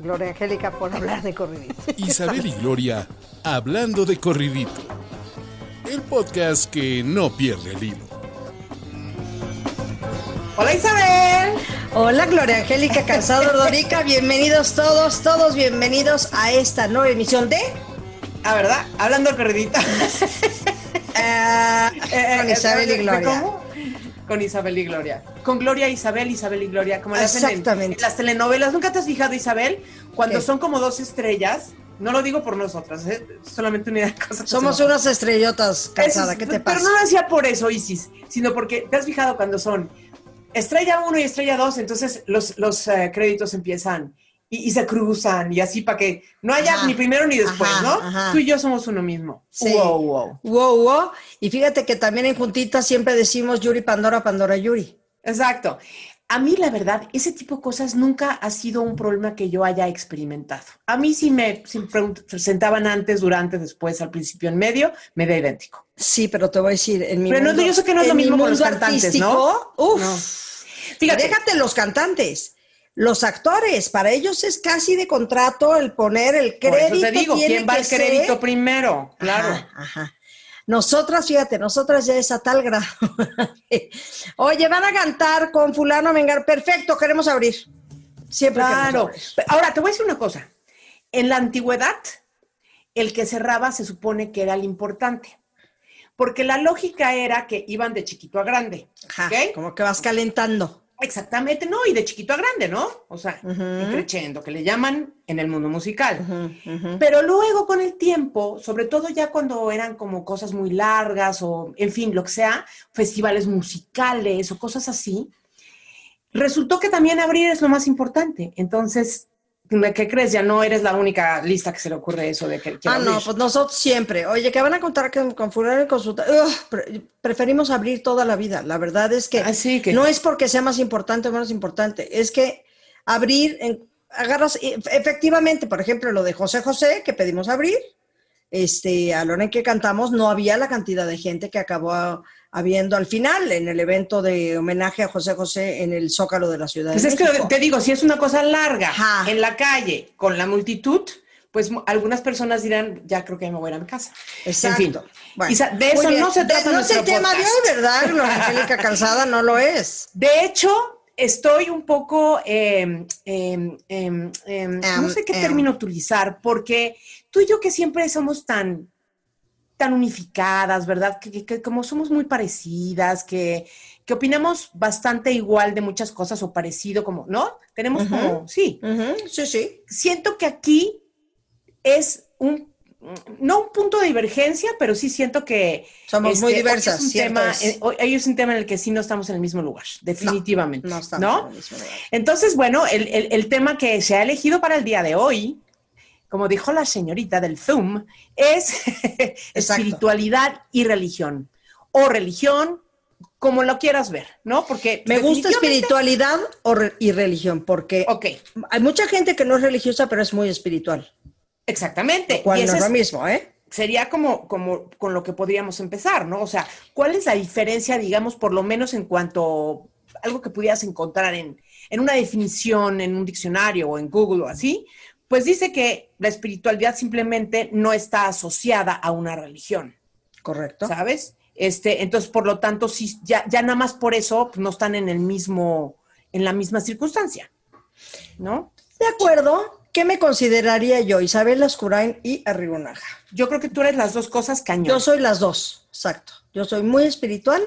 Gloria Angélica, por hablar de corridito. Isabel y Gloria hablando de corridito. El podcast que no pierde el hilo. Hola Isabel. Hola Gloria Angélica Cansado Dorica, bienvenidos todos, todos bienvenidos a esta nueva emisión de... Ah, ¿verdad? Hablando de corridito. Ah, con Isabel y Gloria. ¿Cómo? Con Isabel y Gloria. Con Gloria, Isabel, Isabel y Gloria. Como le hacen en- las telenovelas. ¿Nunca te has fijado, Isabel? Cuando ¿Qué? son como dos estrellas. No lo digo por nosotras, ¿eh? solamente una cosa. Somos se unas estrellotas cansadas, Eso, ¿qué te Pero pasa? no lo decía por eso, Isis, sino porque te has fijado cuando son estrella 1 y estrella 2, entonces los, los eh, créditos empiezan y, y se cruzan y así para que no haya Ajá. ni primero ni después, Ajá, ¿no? ajá. Tú y yo somos uno mismo. Sí. Wow, wow. Wow, wow. Y fíjate que también en juntitas siempre decimos Yuri Pandora, Pandora Yuri. Exacto. A mí, la verdad, ese tipo de cosas nunca ha sido un problema que yo haya experimentado. A mí, si me si me pregunt- presentaban antes, durante, después, al principio, en medio, me da idéntico. Sí, pero te voy a decir, en mi Pero no, yo sé que no es lo mismo con los cantantes, ¿no? Uf, No. Fíjate, déjate los cantantes. Los actores, para ellos es casi de contrato el poner el por crédito. eso te digo, ¿quién va al crédito ser- primero? Claro. Ajá, ajá. Nosotras, fíjate, nosotras ya es a tal grado. Oye, van a cantar con fulano Mengar. Perfecto, queremos abrir. Siempre Claro. abrir. Ahora, te voy a decir una cosa. En la antigüedad, el que cerraba se supone que era el importante. Porque la lógica era que iban de chiquito a grande. Como que vas calentando. Exactamente, no, y de chiquito a grande, ¿no? O sea, Ujú. increciendo, que le llaman en el mundo musical. Pero luego con el tiempo, sobre todo ya cuando eran como cosas muy largas o, en fin, lo que sea, festivales musicales o cosas así, resultó que también abrir es lo más importante. Entonces, ¿qué crees? Ya no eres la única lista que se le ocurre eso de que Ah, no, abrir. pues nosotros siempre. Oye, que van a contar con, con fulano y consulta. Ugh, preferimos abrir toda la vida. La verdad es que, Así que no es porque sea más importante o menos importante, es que abrir, en- agarras, e- efectivamente, por ejemplo, lo de José José, que pedimos abrir, este, a la hora en que cantamos, no había la cantidad de gente que acabó a- habiendo al final en el evento de homenaje a José José en el Zócalo de la Ciudad Pues de es que te digo, si es una cosa larga Ajá. en la calle con la multitud, pues algunas personas dirán, ya creo que me voy a ir a mi casa. Exacto. En fin, Bueno, Isa, de eso bien. no se De- trata No es el tema de podcast. hoy, ¿verdad? Gloria Angélica Cansada no lo es. De hecho, estoy un poco, eh, eh, eh, eh, no sé qué em. término utilizar, porque tú y yo que siempre somos tan, tan unificadas, ¿verdad? Que, que- que como somos muy parecidas, que, que opinamos bastante igual de muchas cosas o parecido, como, ¿no? Tenemos Ujú. como, sí, Ujú, Sí, sí. siento que aquí es un, no un punto de divergencia, pero sí siento que... Somos este, muy hoy diversas, Es un cierto tema, es. hoy- hoy es un tema en el que sí no estamos en el mismo lugar, definitivamente. No estamos ¿no? en el mismo lugar. Entonces, bueno, el, el- el tema que se ha elegido para el día de hoy, como dijo la señorita del Zoom, es espiritualidad y religión. O religión, como lo quieras ver, ¿no? Porque Me gusta espiritualidad y religión, porque Ok, hay mucha gente que no es religiosa, pero es muy espiritual. exactamente. Lo cual Y no ese es lo mismo, ¿eh? sería como, como con lo que podríamos empezar, ¿no? O sea, ¿cuál es la diferencia, digamos, por lo menos en cuanto algo que pudieras encontrar en, en una definición, en un diccionario o en Google o así? Pues dice que la espiritualidad simplemente no está asociada a una religión, Correcto. ¿sabes? Este, entonces, por lo tanto, sí, ya, ya nada más por eso pues, no están en el mismo, en la misma circunstancia, ¿no? De acuerdo. ¿Qué me consideraría yo? Isabel Lascurain y Arrigonaga. Yo creo que tú eres las dos cosas cañón. Yo soy las dos, exacto. Yo soy muy espiritual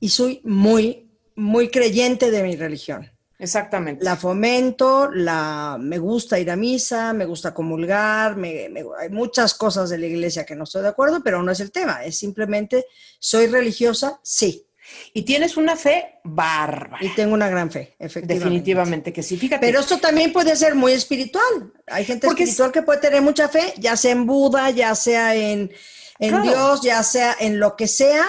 y soy muy, muy creyente de mi religión. Exactamente. La fomento, la, me gusta ir a misa, me gusta comulgar, me- me- hay muchas cosas de la iglesia que no estoy de acuerdo, pero no es el tema, es simplemente, ¿soy religiosa? Sí. Y tienes una fe bárbara. Y tengo una gran fe, efectivamente. Definitivamente que sí. Fíjate. Pero esto también puede ser muy espiritual. Hay gente Porque espiritual que puede tener mucha fe, ya sea en Buda, ya sea en, en Claro. Dios, ya sea en lo que sea.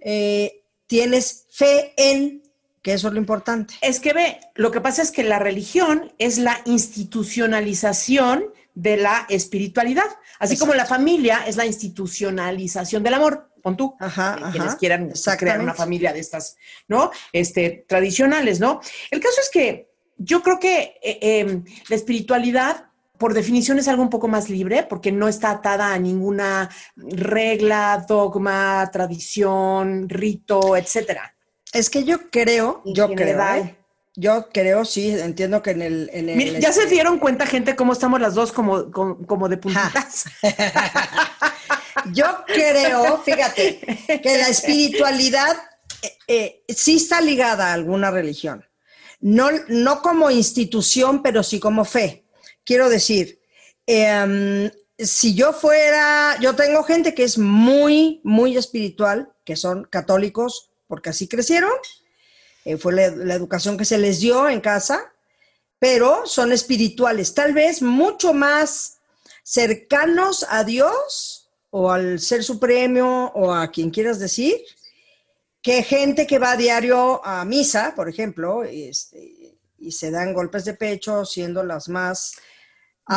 eh, tienes fe en, que eso es lo importante. Es que ve, lo que pasa es que la religión es la institucionalización de la espiritualidad, así como la familia es la institucionalización del amor. Pon tú, Ajá, eh, ajá, quienes quieran pues, crear una familia de estas, ¿no? Este, tradicionales, ¿no? El caso es que yo creo que eh, eh, la espiritualidad, por definición, es algo un poco más libre, porque no está atada a ninguna regla, dogma, tradición, rito, etcétera. Es que yo creo, yo creo. ¿eh? yo creo, sí, entiendo que en el... En el Mira, ya se este, dieron cuenta, gente, cómo estamos las dos como, como, como de puntitas. Yo creo, fíjate, que la espiritualidad eh, eh, sí está ligada a alguna religión. No, no como institución, pero sí como fe. Quiero decir, em, si yo fuera, yo tengo gente que es muy, muy espiritual, que son católicos, porque así crecieron, eh, fue la, la educación que se les dio en casa, pero son espirituales, tal vez mucho más cercanos a Dios o al Ser Supremo o a quien quieras decir, que gente que va a diario a misa, por ejemplo, este, y se dan golpes de pecho siendo las más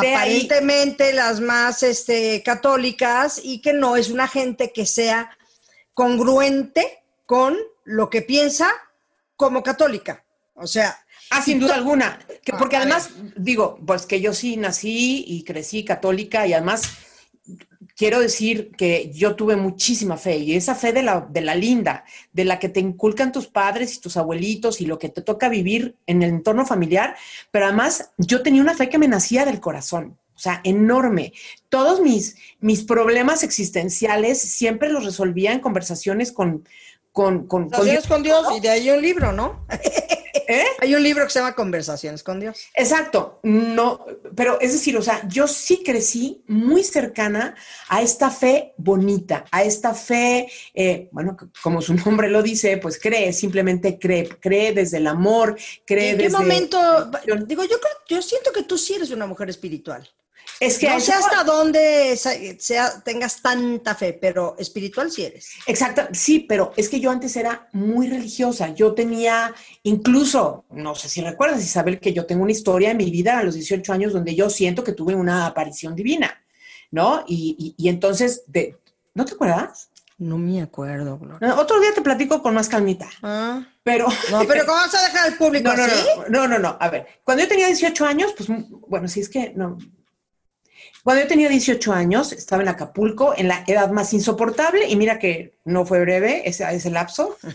De ahí- aparentemente las más este, católicas y que no es una gente que sea congruente con lo que piensa como católica. O sea, Ah, sin duda alguna. Que- Ah, porque además, digo, pues que yo sí nací y crecí católica y además quiero decir que yo tuve muchísima fe y esa fe de la, de la linda, de la que te inculcan tus padres y tus abuelitos y lo que te toca vivir en el entorno familiar, pero además yo tenía una fe que me nacía del corazón. O sea, enorme. Todos mis, mis problemas existenciales siempre los resolvía en conversaciones con, con, con, con conversaciones con Dios y de ahí un libro, ¿no? ¿Eh? Hay un libro que se llama Conversaciones con Dios. Exacto, no, pero es decir, o sea, yo sí crecí muy cercana a esta fe bonita, a esta fe, eh, bueno, como su nombre lo dice, pues cree, simplemente cree, cree desde el amor, cree ¿En qué desde... momento? Digo, yo creo, yo siento que tú sí eres una mujer espiritual. Es que a No sé hasta dónde sea, tengas tanta fe, pero espiritual sí eres. Exacto, sí, pero es que yo antes era muy religiosa. Yo tenía, incluso, no sé si recuerdas, Isabel, que yo tengo una historia en mi vida a los 18 años donde yo siento que tuve una aparición divina, ¿no? Y, y- y entonces, de, ¿no te acuerdas? No me acuerdo, Gloria. Otro día te platico con más calmita, Ah, pero... no, pero ¿cómo vas a dejar al público No, no, así? no, no, no, no. A ver, cuando yo tenía 18 años, pues, bueno, sí es que no. Cuando yo tenía 18 años, estaba en Acapulco, en la edad más insoportable, y mira que no fue breve ese, ese lapso.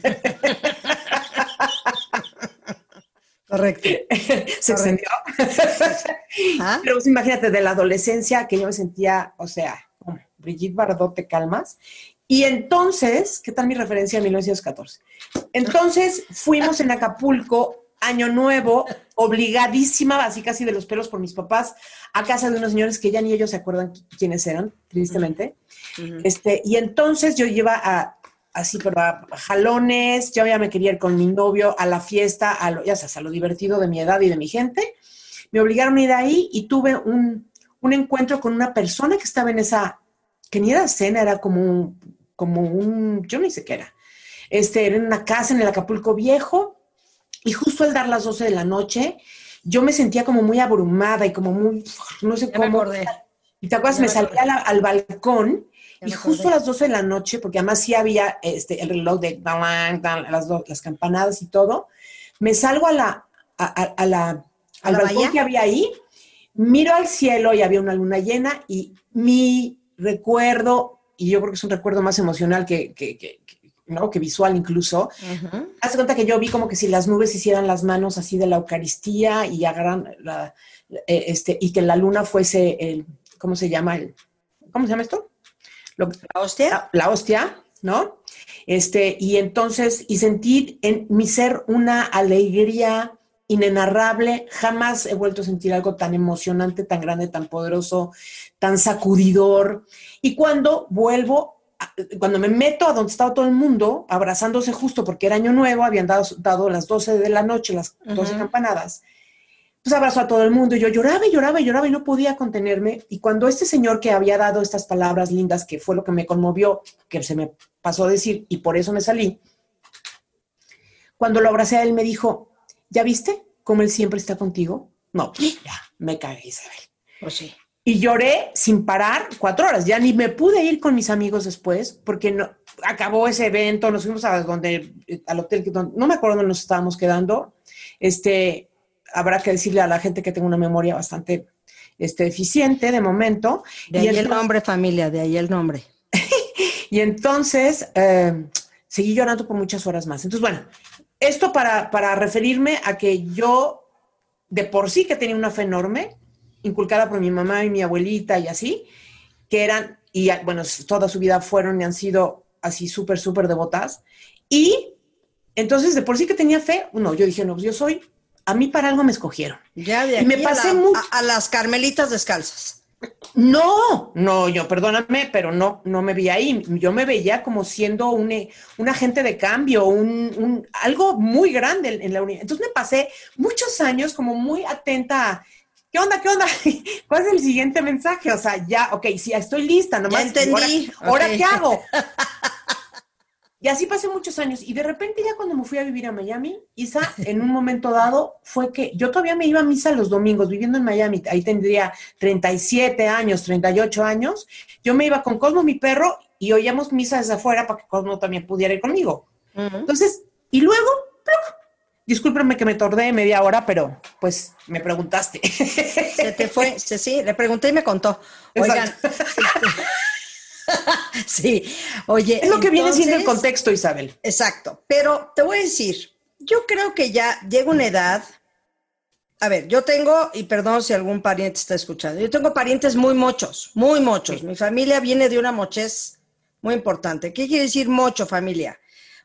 Correcto. Se extendió. Ah, Pero pues, imagínate, de la adolescencia que yo me sentía, o sea, Brigitte Bardot, te calmas. Y entonces, ¿qué tal mi referencia a 1914? Entonces fuimos en Acapulco, año nuevo, obligadísima, así casi de los pelos por mis papás, a casa de unos señores que ya ni ellos se acuerdan qui- quiénes eran, tristemente. ujú. Este, y entonces yo iba a, así, pero a jalones, yo ya me quería ir con mi novio a la fiesta, a lo, ya sabes, a lo divertido de mi edad y de mi gente. Me obligaron a ir ahí y tuve un, un encuentro con una persona que estaba en esa, que ni era cena, era como un, como un, yo ni sé qué era. Este, era en una casa en el Acapulco Viejo y justo al dar las 12 de la noche, yo me sentía como muy abrumada y como muy, no sé Ya cómo. Y te acuerdas, Ya me me salí al balcón Ya y justo a las 12 de la noche, porque además sí había este, el reloj de las, do- las campanadas y todo, me salgo a la, a, a- a la, ¿A al la balcón bahía? que había ahí, miro al cielo y había una luna llena y mi recuerdo, y yo creo que es un recuerdo más emocional que, que, que- que- ¿no? que visual incluso, Ujú. Haz de cuenta que yo vi como que si las nubes hicieran las manos así de la Eucaristía y agarran la, eh, este, y que la luna fuese el, ¿cómo se llama? El, ¿Cómo se llama esto? Lo- ¿La hostia? la, la hostia, ¿no? Este, y entonces, y sentí en mi ser una alegría inenarrable. Jamás he vuelto a sentir algo tan emocionante, tan grande, tan poderoso, tan sacudidor. Y cuando vuelvo cuando me meto a donde estaba todo el mundo, abrazándose justo porque era año nuevo, habían dado, dado las 12 de la noche, las 12 campanadas, pues abrazó a todo el mundo y yo lloraba y lloraba y lloraba y no podía contenerme. Y cuando este señor que había dado estas palabras lindas, que fue lo que me conmovió, que se me pasó a decir y por eso me salí, cuando lo abracé a él me dijo, ¿ya viste cómo él siempre está contigo? No, ya, me cagué, Isabel. Pues sí. Y lloré sin parar cuatro horas. Ya ni me pude ir con mis amigos después porque no, acabó ese evento. Nos fuimos a donde, al hotel, donde, no me acuerdo dónde nos estábamos quedando. Este, habrá que decirle a la gente que tengo una memoria bastante este, eficiente de momento. De ahí el, nombre, familia, de ahí el nombre. y entonces eh, seguí llorando por muchas horas más. Entonces, bueno, esto para, para referirme a que yo de por sí que tenía una fe enorme, inculcada por mi mamá y mi abuelita y así, que eran, y bueno, toda su vida fueron y han sido así súper, súper devotas. Y entonces, de por sí que tenía fe, no, yo dije, no, pues yo soy, a mí para algo me escogieron. Ya de aquí me pasé a, a, las carmelitas descalzas. No, no, yo perdóname, pero no, no me vi ahí. Yo me veía como siendo un, un agente de cambio, un, un, algo muy grande en, en la unidad. Entonces me pasé muchos años como muy atenta a ¿qué onda? ¿Qué onda? ¿Cuál es el siguiente mensaje? O sea, ya, ok, sí, estoy lista, nomás. Ya entendí. ¿Ahora, ¿ahora qué hago? Y así pasé muchos años. Y de repente ya cuando me fui a vivir a Miami, Isa, en un momento dado, fue que yo todavía me iba a misa los domingos, viviendo en Miami. Ahí tendría 37 años, 38 años. Yo me iba con Cosmo, mi perro, y oíamos misa desde afuera para que Cosmo también pudiera ir conmigo. Entonces, y luego, Discúlpenme que me tardé media hora, pero pues me preguntaste. Se te fue, sí, sí, le pregunté y me contó. Oigan. sí, oye. Es lo que viene siendo el contexto, Isabel. Exacto, pero te voy a decir, yo creo que ya llega una edad. A ver, yo tengo, y perdón si algún pariente está escuchando, yo tengo parientes muy mochos, muy mochos. Mi familia viene de una mochez muy importante. ¿Qué quiere decir mocho, familia?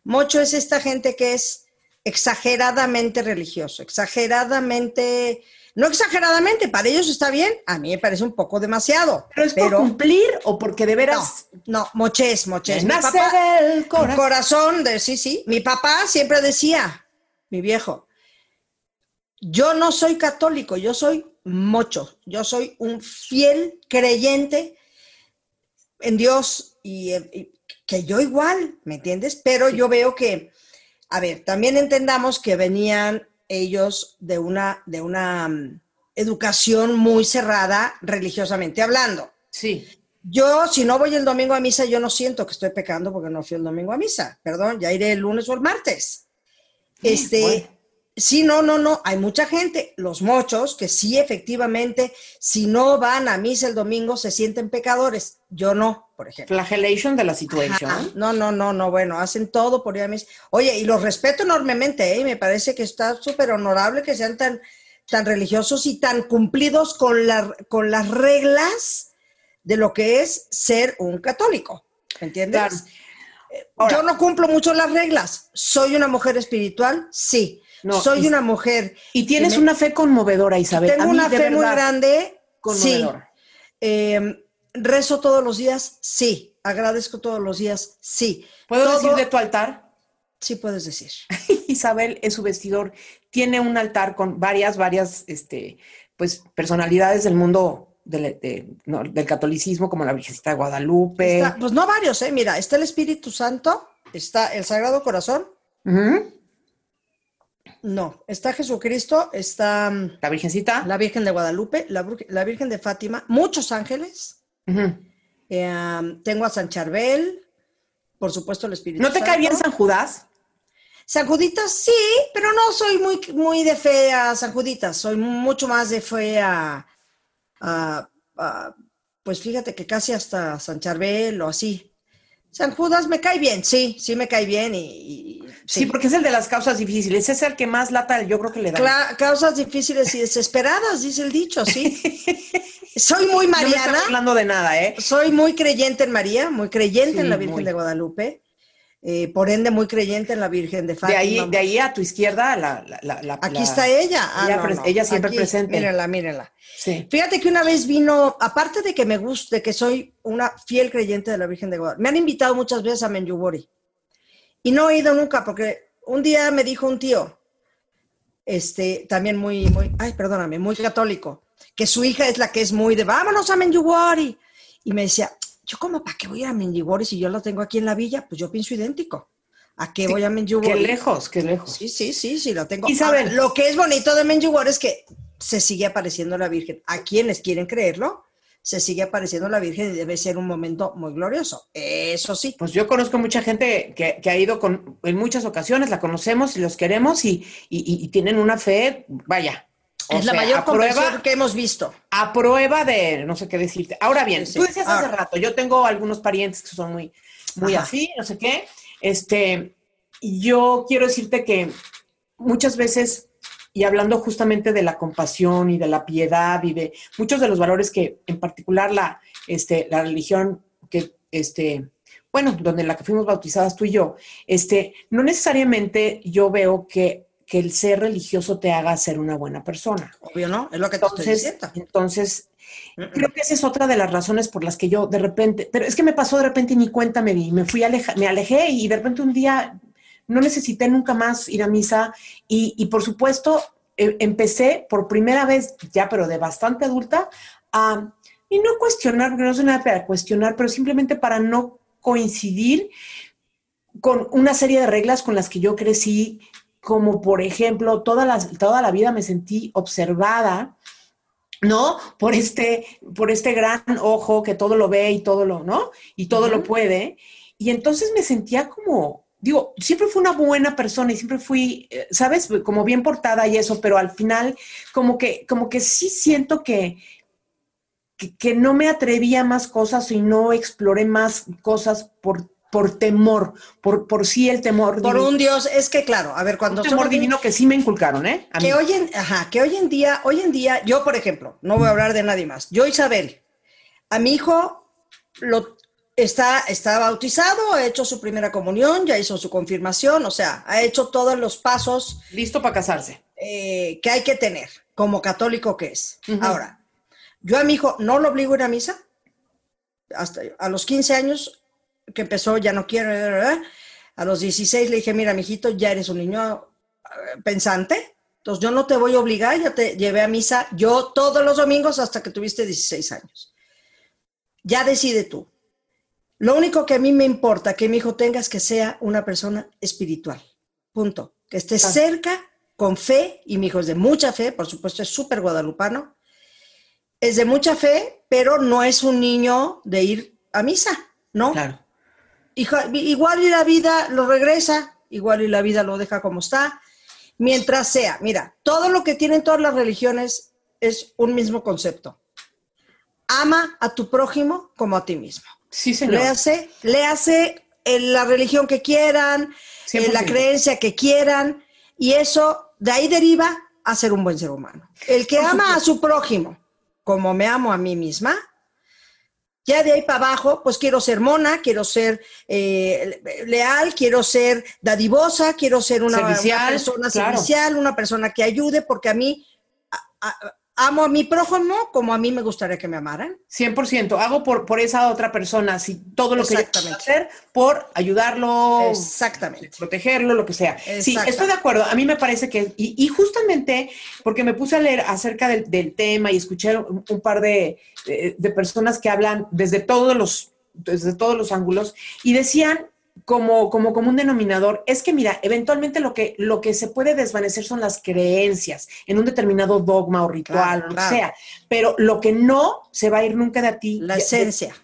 Mocho es esta gente que es exageradamente religioso, exageradamente, no exageradamente, para ellos está bien, a mí me parece un poco demasiado. Pero es por cumplir o porque de veras. No, no moches, moches. Mi papá, el corazón. corazón de sí, sí. Mi papá siempre decía, mi viejo, yo no soy católico, yo soy mocho, yo soy un fiel creyente en Dios y, y que yo igual, ¿me entiendes? Pero yo veo que a ver, también entendamos que venían ellos de una, de una mm, educación muy cerrada religiosamente hablando. Sí. Yo, si no voy el domingo a misa, yo no siento que estoy pecando porque no fui el domingo a misa. Perdón, ya iré el lunes o el martes. Este, Sí, no, no, no. Hay mucha gente, los mochos, que sí, efectivamente, si no van a misa el domingo, se sienten pecadores. Yo no, por ejemplo. Flagellation de la situación. No, no, no, no. Bueno, hacen todo por ir a misa. Oye, y los respeto enormemente, ¿eh? Me parece que está súper honorable que sean tan, tan religiosos y tan cumplidos con, la, con las reglas de lo que es ser un católico. ¿Entiendes? Eh, yo no cumplo mucho las reglas. ¿Soy una mujer espiritual? Sí soy una mujer. Y tienes una fe conmovedora, Isabel. Tengo una fe muy grande. Conmovedora. Sí. Em, rezo todos los días, sí. Agradezco todos los días, sí. ¿Puedo decir de tu altar? Sí, puedes decir. Isabel es su vestidor. Tiene un altar con varias, varias, este, pues, personalidades del mundo del, del catolicismo, como la Virgencita de Guadalupe. pues no varios, ¿eh? Mira, está el Espíritu Santo, está el Sagrado Corazón, no, está Jesucristo, está mm, la Virgencita, la Virgen de Guadalupe, la, Virgen de Fátima, muchos ángeles. Eh, tengo a San Charbel, por supuesto el Espíritu ¿No te cae bien San Judas? San Juditas sí, pero no soy muy, muy de fe a San Juditas, soy mucho más de fe a, pues fíjate que casi hasta San Charbel o así. San Judas me cae bien, sí, sí me cae bien y, sí. porque es el de las causas difíciles, es el que más lata yo creo que le da. causas difíciles y desesperadas, dice el dicho, sí. Soy muy mariana. No estoy hablando de nada, ¿eh? Soy muy creyente en María, muy creyente en la Virgen de Guadalupe. Eh, por ende muy creyente en la Virgen de De Fátima. ahí, de ahí a tu izquierda, la, la- Aquí la- está ella. Ah, ella no, pres- no. ella siempre Aquí, presente. Mírenla, mírenla. Sí. Fíjate que una vez vino, aparte de que me guste, que soy una fiel creyente de la Virgen de Guadalupe, me han invitado muchas veces a Menjugorje y no he ido nunca porque un día me dijo un tío, este, también muy, muy, ay, perdóname, muy católico, que su hija es la que es muy de, vámonos a Menjugorje. Y me decía, yo como, ¿para qué voy a Menjugorje si yo lo tengo aquí en la villa? Pues yo pienso idéntico. ¿A qué Sí, voy a Menjugorje? Qué lejos, qué lejos. Sí, sí, sí, sí, lo tengo. Isabel. Ahora, lo que es bonito de Menjugorje es que se sigue apareciendo la Virgen. A quienes quieren creerlo, se sigue apareciendo la Virgen y debe ser un momento muy glorioso. Eso sí. Pues yo conozco mucha gente que, que ha ido con, en muchas ocasiones, la conocemos y los queremos y, y- y tienen una fe, vaya. O es la mayor prueba, que hemos visto. a prueba de no sé qué decirte. Ahora bien, Sí, sí. tú decías hace rato, yo tengo algunos parientes que son muy, muy Ajá. así, no sé qué. Este, y yo quiero decirte que muchas veces, y hablando justamente de la compasión y de la piedad y de muchos de los valores que, en particular, la, este, la religión que, este, bueno, donde la que fuimos bautizadas tú y yo, este, no necesariamente yo veo que, que el ser religioso te haga ser una buena persona. Obvio, ¿no? Es lo que te estoy Entonces, entonces, creo que esa es otra de las razones por las que yo de repente, pero es que me pasó de repente y ni cuenta me di, me fui aleja, me alejé y de repente un día no necesité nunca más ir a misa y, y por supuesto eh, empecé por primera vez, ya pero de bastante adulta, a, y no cuestionar, porque no soy nada para cuestionar, pero simplemente para no coincidir con una serie de reglas con las que yo crecí, como por ejemplo, toda la, toda la vida me sentí observada, ¿no? Por este, por este gran ojo que todo lo ve y todo lo, ¿no? Y todo lo puede. Y entonces me sentía como, digo, siempre fui una buena persona y siempre fui, eh, ¿sabes? Como bien portada y eso, pero al final como que, como que sí siento que, que, que no me atreví a más cosas y no exploré más cosas por, por temor, por, por sí el temor. Por divino. un Dios, es que claro, a ver, cuando Un temor divino que sí me inculcaron, ¿eh? A que mí. hoy en, ajá, que hoy en día, hoy en día, yo por ejemplo, no voy a hablar de nadie más. Yo, Isabel, a mi hijo lo está, está bautizado, ha hecho su primera comunión, ya hizo su confirmación, o sea, ha hecho todos los pasos Listo para casarse. eh, que hay que tener como católico que es. Ahora, yo a mi hijo no lo obligo a ir a misa. Hasta a los 15 años que empezó, ya no quiero. ¿verdad? A los 16 le dije, mira, mijito, ya eres un niño eh, pensante. Entonces yo no te voy a obligar, ya te llevé a misa yo todos los domingos hasta que tuviste 16 años. Ya decide tú. Lo único que a mí me importa que mi hijo tenga es que sea una persona espiritual. Punto. Que esté Ah. cerca, con fe, y mi hijo es de mucha fe, por supuesto, es súper guadalupano. Es de mucha fe, pero no es un niño de ir a misa, ¿no? Claro. Igual y la vida lo regresa, igual y la vida lo deja como está, mientras sea. Mira, todo lo que tienen todas las religiones es un mismo concepto. Ama a tu prójimo como a ti mismo. Sí, señor. Léase, léase en la religión que quieran, en la 100%. creencia que quieran, y eso de ahí deriva a ser un buen ser humano. El que ama a su prójimo como me amo a mí misma, ya de ahí para abajo, pues quiero ser mona, quiero ser eh, leal, quiero ser dadivosa, quiero ser una, una Servicial, persona claro. servicial, una persona que ayude, porque a mí a- a- amo a mi prójimo como a mí me gustaría que me amaran. 100%. Hago por, por esa otra persona, si todo lo que yo hacer por ayudarlo, Exactamente. protegerlo, lo que sea. Sí, estoy de acuerdo. A mí me parece que, y, y justamente porque me puse a leer acerca del, del tema y escuché un, un par de, de- de personas que hablan desde todos los, desde todos los ángulos y decían como, como, como un denominador, es que mira, eventualmente lo que, lo que se puede desvanecer son las creencias en un determinado dogma o ritual Claro, o lo claro. que sea, pero lo que no se va a ir nunca de ti La esencia.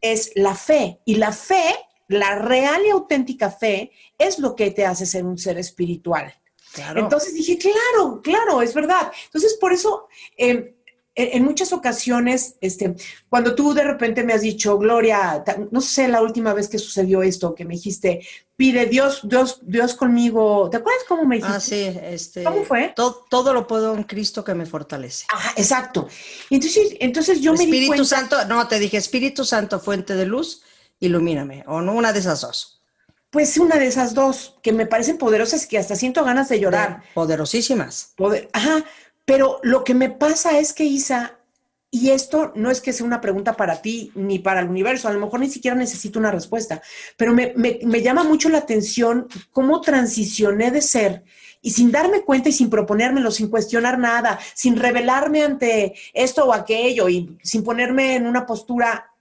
es la fe. Y la fe, la real y auténtica fe, es lo que te hace ser un ser espiritual. Claro. Entonces dije, claro, claro, es verdad. Entonces, por eso, eh, en, muchas ocasiones, este, cuando tú de repente me has dicho, Gloria, no sé la última vez que sucedió esto, que me dijiste, pide Dios, Dios, Dios conmigo. ¿Te acuerdas cómo me dijiste? Ah, sí, este. ¿Cómo fue? Todo, todo lo puedo en Cristo que me fortalece. Ajá, exacto. Entonces, entonces yo me di Espíritu cuenta. Santo, no, te dije Espíritu Santo, fuente de luz, ilumíname, o no, una de esas dos. Pues una de esas dos, que me parecen poderosas que hasta siento ganas de llorar. Poderosísimas. ajá, pero lo que me pasa es que Isa, y esto no es que sea una pregunta para ti ni para el universo, a lo mejor ni siquiera necesito una respuesta, pero me, me llama mucho la atención cómo transicioné de ser y sin darme cuenta y sin proponérmelo, sin cuestionar nada, sin revelarme ante esto o aquello y sin ponerme en una postura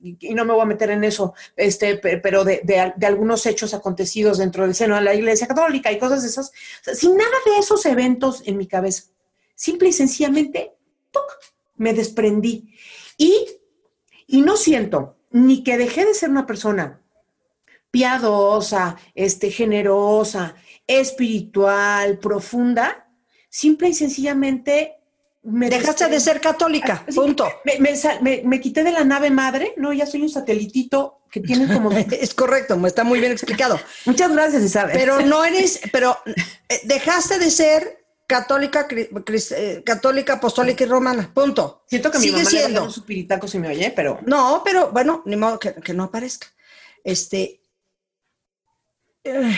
y no me voy a meter en eso, este, pero de, de, algunos hechos acontecidos dentro del seno de la Iglesia Católica y cosas de esas, sin nada de esos eventos en mi cabeza. Simple y sencillamente, me desprendí. Y, y no siento ni que dejé de ser una persona piadosa, este, generosa, espiritual, profunda, simple y sencillamente me Dejaste de ser católica, ah, punto. Me, quité de la nave madre, no, ya soy un satelitito que tiene como... es correcto, está muy bien explicado. Muchas gracias, Isabel. Pero no eres, pero eh, dejaste de ser católica, eh, católica, apostólica y romana, punto. Siento que mi Sigue mamá siendo. un supiritaco si me oye, pero... No, pero bueno, ni modo que, no aparezca. Este... Eh,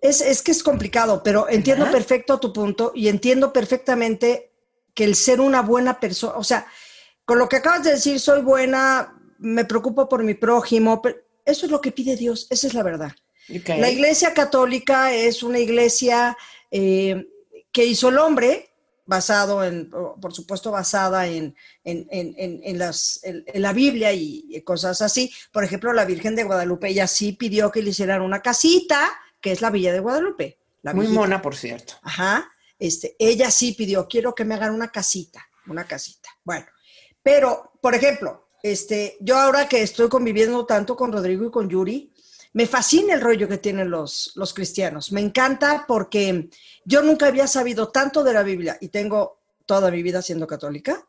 es, que es complicado, pero entiendo perfecto tu punto y entiendo perfectamente que el ser una buena persona, o sea, con lo que acabas de decir, soy buena, me preocupo por mi prójimo, pero eso es lo que pide Dios, esa es la verdad. La iglesia católica es una iglesia eh, que hizo el hombre, basado en, por supuesto, basada en, en, las, en, la Biblia y, cosas así. Por ejemplo, la Virgen de Guadalupe, ella sí pidió que le hicieran una casita, que es la Villa de Guadalupe. Muy mona, por cierto. Ajá. Este, ella sí pidió, quiero que me hagan una casita, una casita. Bueno, pero, por ejemplo, este, yo ahora que estoy conviviendo tanto con Rodrigo y con Yuri, me fascina el rollo que tienen los, los cristianos. Me encanta porque yo nunca había sabido tanto de la Biblia y tengo toda mi vida siendo católica,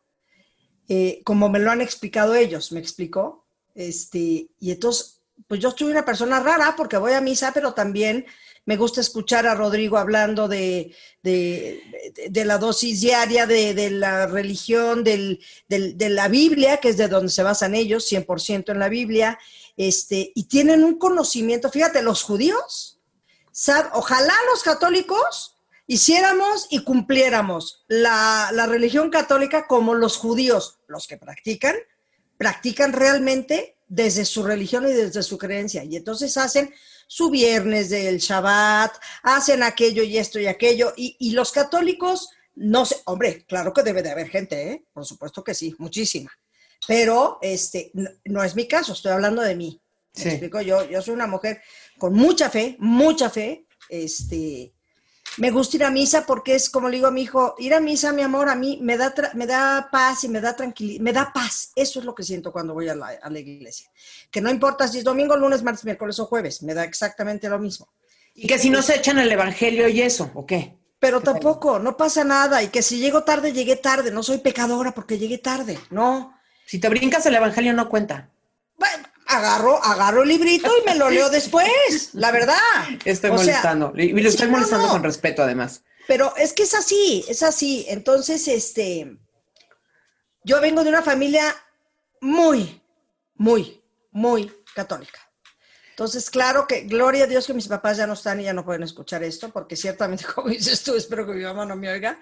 eh, como me lo han explicado ellos, me explicó. Este, y entonces, pues yo soy una persona rara porque voy a misa, pero también me gusta escuchar a Rodrigo hablando de, la dosis diaria, de, la religión, de la Biblia, que es de donde se basan ellos, 100% en la Biblia, este, y tienen un conocimiento, fíjate, los judíos, ojalá los católicos hiciéramos y cumpliéramos la, la religión católica como los judíos, los que practican, practican realmente desde su religión y desde su creencia. Y entonces hacen su viernes del Shabbat, hacen aquello y esto y aquello, y, los católicos, no sé, hombre, claro que debe de haber gente, ¿eh? por supuesto que sí, muchísima, pero este, no, es mi caso, estoy hablando de mí. ¿Me explico? Yo, yo soy una mujer con mucha fe, mucha fe, este, me gusta ir a misa porque es como le digo a mi hijo, ir a misa, mi amor, a mí me da, me da paz y me da tranquilidad, me da paz. Eso es lo que siento cuando voy a la, a la, iglesia. Que no importa si es domingo, lunes, martes, miércoles o jueves, me da exactamente lo mismo. Y que si no se echan el evangelio y eso, ¿o qué? Pero tampoco, no pasa nada. Y que si llego tarde, llegué tarde. No soy pecadora porque llegué tarde, no. Si te brincas el evangelio, no cuenta. Bueno, agarro, agarro el librito y me lo leo después, la verdad. Estoy molestando, y lo estoy molestando con respeto además. Pero es que es así, es así. Entonces, este, yo vengo de una familia muy, muy, muy católica. Entonces, claro que, gloria a Dios que mis papás ya no están y ya no pueden escuchar esto, porque ciertamente, como dices tú, espero que mi mamá no me oiga,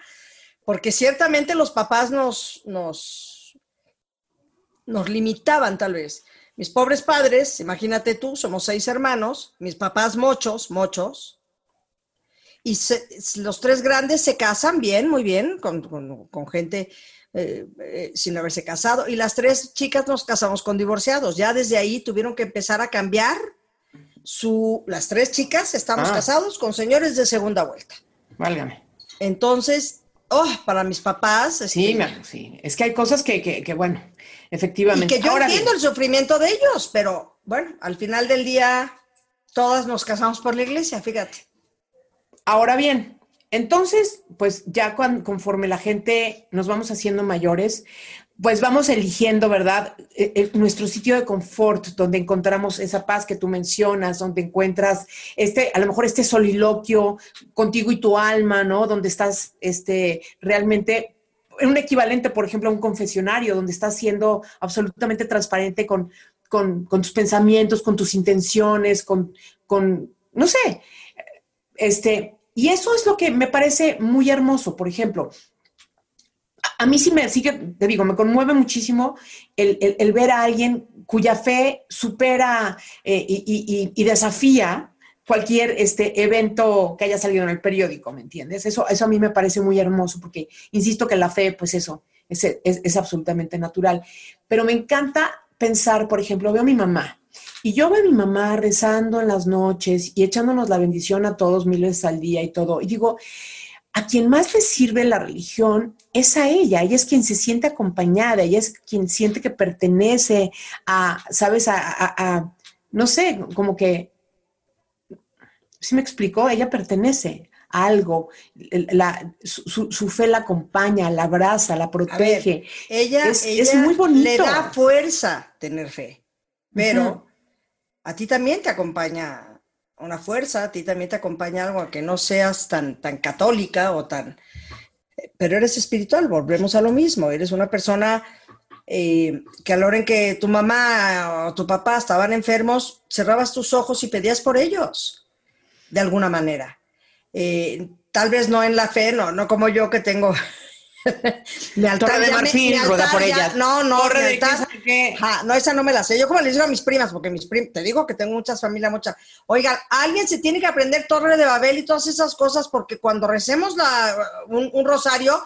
porque ciertamente los papás nos, nos, nos limitaban tal vez. Mis pobres padres, imagínate tú, somos seis hermanos, mis papás mochos, mochos, y los tres grandes se casan bien, muy bien, con, gente eh, eh, sin haberse casado, y las tres chicas nos casamos con divorciados. Ya desde ahí tuvieron que empezar a cambiar su... Las tres chicas estamos ah. casados con señores de segunda vuelta. Válgame. Entonces, oh, para mis papás... Sí, este, sí, es que hay cosas que, que bueno, Efectivamente. Y que yo entiendo el sufrimiento de ellos, pero bueno, al final del día todas nos casamos por la iglesia, fíjate. Ahora bien, entonces, pues ya conforme la gente nos vamos haciendo mayores, pues vamos eligiendo, ¿verdad? E, e, nuestro sitio de confort, donde encontramos esa paz que tú mencionas, donde encuentras este, a lo mejor este soliloquio contigo y tu alma, ¿no? Donde estás este, realmente un equivalente, por ejemplo, a un confesionario, donde estás siendo absolutamente transparente con, con, tus pensamientos, con tus intenciones, con, con, no sé, este, y eso es lo que me parece muy hermoso, por ejemplo. A mí sí me, sigue, te digo, me conmueve muchísimo el, ver a alguien cuya fe supera eh, y, desafía cualquier este, evento que haya salido en el periódico, ¿me entiendes? Eso, eso a mí me parece muy hermoso porque insisto que la fe, pues eso, es, es absolutamente natural. Pero me encanta pensar, por ejemplo, veo a mi mamá y yo veo a mi mamá rezando en las noches y echándonos la bendición a todos miles al día y todo. Y digo, a quien más le sirve la religión es a ella, ella es quien se siente acompañada, ella es quien siente que pertenece a, ¿sabes? A, no sé, como que, ¿sí me explicó? Ella pertenece a algo, la, su, fe la acompaña, la abraza, la protege. ella, es, muy bonito. Le da fuerza tener fe, pero a ti también te acompaña una fuerza, a ti también te acompaña algo, aunque no seas tan, tan católica o tan... Pero eres espiritual, volvemos a lo mismo, eres una persona eh, que a la hora en que tu mamá o tu papá estaban enfermos, cerrabas tus ojos y pedías por ellos, de alguna manera. Eh, tal vez no en la fe, no, no como yo que tengo Torre de marfil, rueda por ella. No, no, no, esa no me la sé. Yo como le digo a mis primas, porque mis primas, te digo que tengo muchas familias, muchas. Oigan, alguien se tiene que aprender Torre de Babel y todas esas cosas, porque cuando recemos la, un, rosario,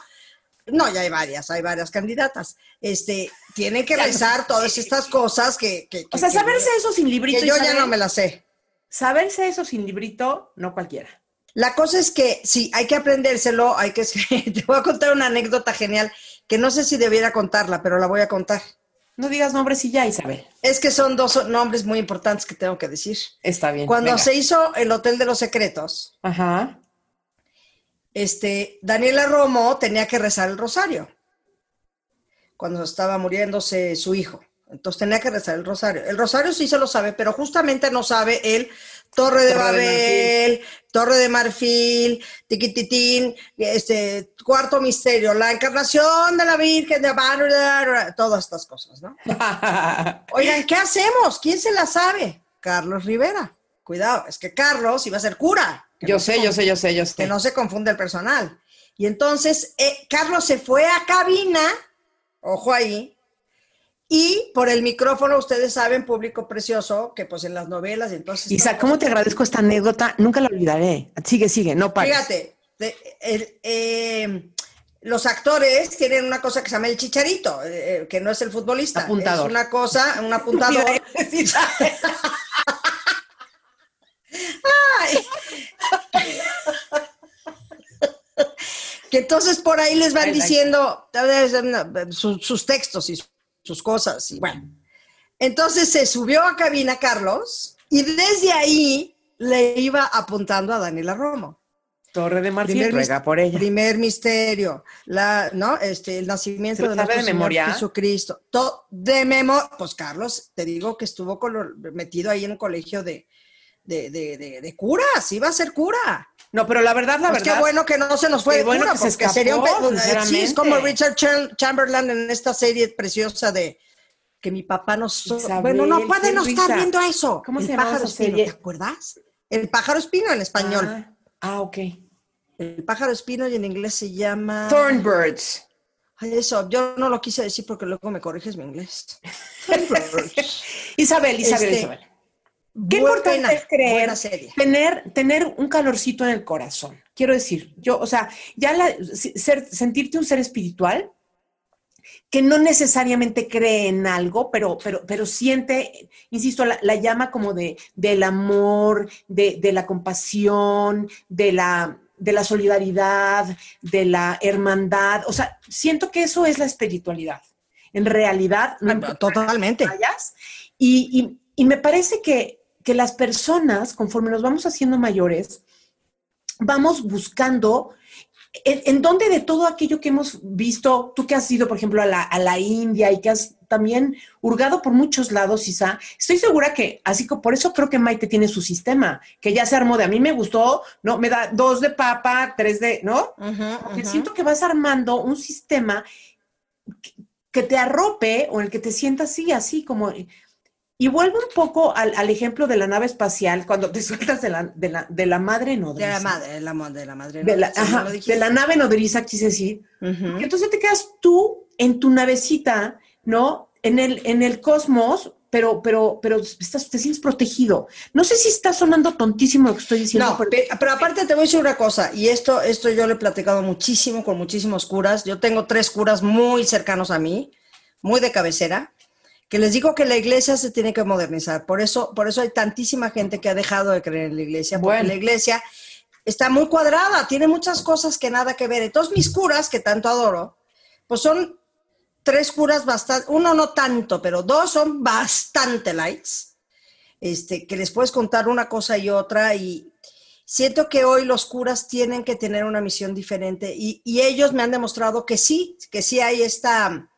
no, ya hay varias, hay varias candidatas. Este, tienen que rezar todas estas cosas que. o sea, saberse eso sin librito. Que yo ya no me la sé. Saberse eso sin librito, no cualquiera. La cosa es que sí, hay que aprendérselo, hay que... Te voy a contar una anécdota genial que no sé si debiera contarla, pero la voy a contar. No digas nombres y ya, Isabel. Es que son dos nombres muy importantes que tengo que decir. Está bien. Cuando se hizo el Hotel de los Secretos, Ajá. este, Daniela Romo tenía que rezar el rosario cuando estaba muriéndose su hijo. Entonces tenía que rezar el rosario. El rosario sí se lo sabe, pero justamente no sabe él Torre de Babel, Torre de Marfil, Tiquititín, este, Cuarto Misterio, la encarnación de la Virgen de todas estas cosas, ¿no? Oigan, ¿qué hacemos? ¿Quién se la sabe? Carlos Rivera. Cuidado, es que Carlos iba a ser cura. Yo sé, yo sé, yo sé, yo sé. Que no se confunde el personal. Y entonces, eh, Carlos se fue a cabina, ojo ahí, y por el micrófono, ustedes saben, público precioso, que pues en las novelas y entonces... Isa, ¿cómo te agradezco esta anécdota? Nunca la olvidaré. Sigue, sigue, no pares. Fíjate, eh, los actores tienen una cosa que se llama el chicharito, eh, que no es el futbolista. Apuntador. Es una cosa, un apuntador. que entonces por ahí les van diciendo sus textos y sus cosas. Y bueno, entonces se subió a cabina Carlos y desde ahí le iba apuntando a Daniela Romo. Torre de Marfil, ruega por ella. Primer misterio, la, ¿no? Este, el nacimiento de, de memoria? Jesucristo. de memoria. Pues Carlos, te digo que estuvo metido ahí en un colegio de, de, de, de, curas, iba a ser cura. No, pero la verdad, la pues verdad. Qué bueno que no se nos fue de bueno cura, que se sería un sí, es como Richard Chamberlain en esta serie preciosa de que mi papá nos. bueno, no puede no estar viendo eso. ¿Cómo el se llama pájaro espino, ¿Te acuerdas? El pájaro espino en español. Ah, ah, ok. El pájaro espino y en inglés se llama. Thornbirds. Eso, yo no lo quise decir porque luego me corriges mi inglés. Isabel, Isabel, este, Isabel. Qué importante es creer, tener, tener un calorcito en el corazón. Quiero decir, yo, o sea, ya la, ser, sentirte un ser espiritual que no necesariamente cree en algo, pero, pero, pero siente, insisto, la, llama como de, del amor, de, de la compasión, de la, de la solidaridad, de la hermandad. O sea, siento que eso es la espiritualidad. En realidad, totalmente. y, y, y me parece que que las personas, conforme nos vamos haciendo mayores, vamos buscando en, dónde de todo aquello que hemos visto, tú que has ido, por ejemplo, a la, India y que has también hurgado por muchos lados, Isa, estoy segura que, así que por eso creo que Maite tiene su sistema, que ya se armó de a mí me gustó, ¿no? Me da dos de papa, tres de, ¿no? Porque siento que vas armando un sistema que, que, te arrope o en el que te sientas así, así como Y vuelvo un poco al, al ejemplo de la nave espacial, cuando te sueltas de la, de la, de la madre De nodriza. la madre, de la, de la madre. De la, ajá, ¿no de la nave nodriza, quise decir. Ujú. Que entonces te quedas tú en tu navecita, ¿no? En el, en el cosmos, pero, pero, pero estás, te sientes protegido. No sé si está sonando tontísimo lo que estoy diciendo, No, pero pe- pero aparte te voy a decir una cosa, y esto, esto yo lo he platicado muchísimo con muchísimos curas. Yo tengo tres curas muy cercanos a mí, muy de cabecera, que les digo que la iglesia se tiene que modernizar. Por eso, por eso hay tantísima gente que ha dejado de creer en la iglesia, porque Bueno. la iglesia está muy cuadrada, tiene muchas cosas que nada que ver. Entonces mis curas, que tanto adoro, pues son tres curas bastante, uno no tanto, pero dos son bastante lights, este, que les puedes contar una cosa y otra y siento que hoy los curas tienen que tener una misión diferente y, y ellos me han demostrado que sí, que sí hay esta,